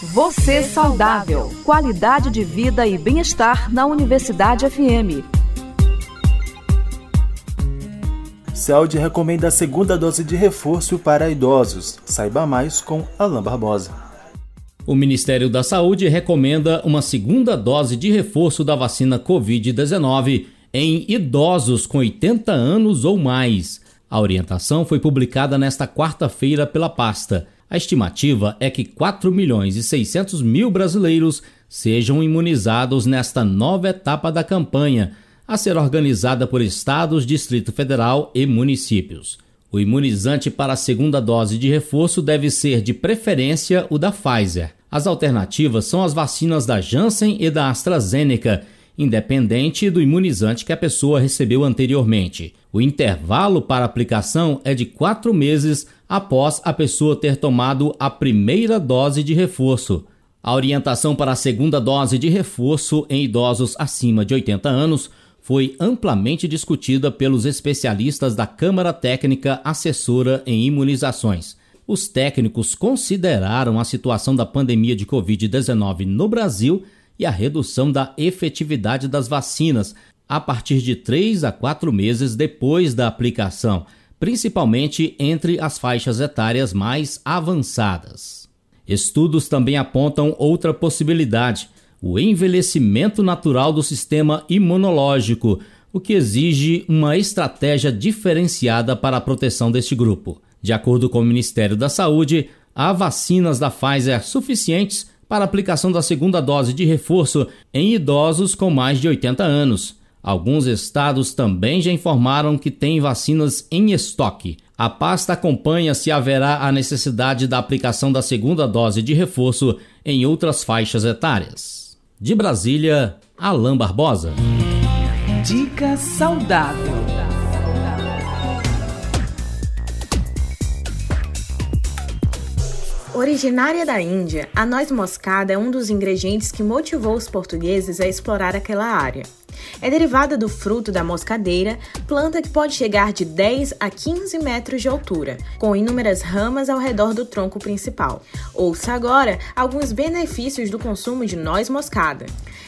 Você saudável. Qualidade de vida e bem-estar na Universidade FM. Saúde recomenda a segunda dose de reforço para idosos. Saiba mais com Alain Barbosa. O Ministério da Saúde recomenda uma segunda dose de reforço da vacina Covid-19 em idosos com 80 anos ou mais. A orientação foi publicada nesta quarta-feira pela pasta. A estimativa é que 4 milhões e 600 mil brasileiros sejam imunizados nesta nova etapa da campanha, a ser organizada por estados, Distrito Federal e municípios. O imunizante para a segunda dose de reforço deve ser de preferência o da Pfizer. As alternativas são as vacinas da Janssen e da AstraZeneca, independente do imunizante que a pessoa recebeu anteriormente. O intervalo para aplicação é de quatro meses após a pessoa ter tomado a primeira dose de reforço. A orientação para a segunda dose de reforço em idosos acima de 80 anos foi amplamente discutida pelos especialistas da Câmara Técnica Assessora em Imunizações. Os técnicos consideraram a situação da pandemia de Covid-19 no Brasil e a redução da efetividade das vacinas a partir de 3 a 4 meses depois da aplicação, principalmente entre as faixas etárias mais avançadas. Estudos também apontam outra possibilidade: o envelhecimento natural do sistema imunológico, o que exige uma estratégia diferenciada para a proteção deste grupo. De acordo com o Ministério da Saúde, há vacinas da Pfizer suficientes para aplicação da segunda dose de reforço em idosos com mais de 80 anos. Alguns estados também já informaram que têm vacinas em estoque. A pasta acompanha se haverá a necessidade da aplicação da segunda dose de reforço em outras faixas etárias. De Brasília, Alain Barbosa. Dica saudável. Originária da Índia, a noz moscada é um dos ingredientes que motivou os portugueses a explorar aquela área. É derivada do fruto da moscadeira, planta que pode chegar de 10 a 15 metros de altura, com inúmeras ramas ao redor do tronco principal. Ouça agora alguns benefícios do consumo de noz moscada.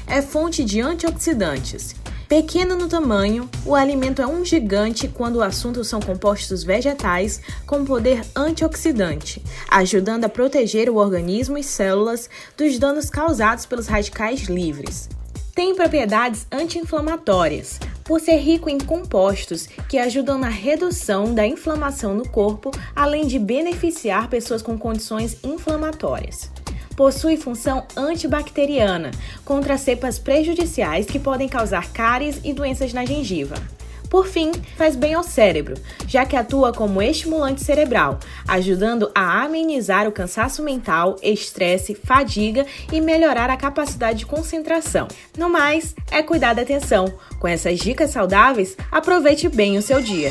É fonte de antioxidantes, Pequeno no tamanho, o alimento é um gigante quando o assunto são compostos vegetais com poder antioxidante, ajudando a proteger o organismo e células dos danos causados pelos radicais livres. Tem propriedades anti-inflamatórias, por ser rico em compostos que ajudam na redução da inflamação no corpo, além de beneficiar pessoas com condições inflamatórias possui função antibacteriana contra cepas prejudiciais que podem causar cáries e doenças na gengiva. Por fim, faz bem ao cérebro, já que atua como estimulante cerebral, ajudando a amenizar o cansaço mental, estresse, fadiga e melhorar a capacidade de concentração. No mais, é cuidar da atenção. Com essas dicas saudáveis, aproveite bem o seu dia.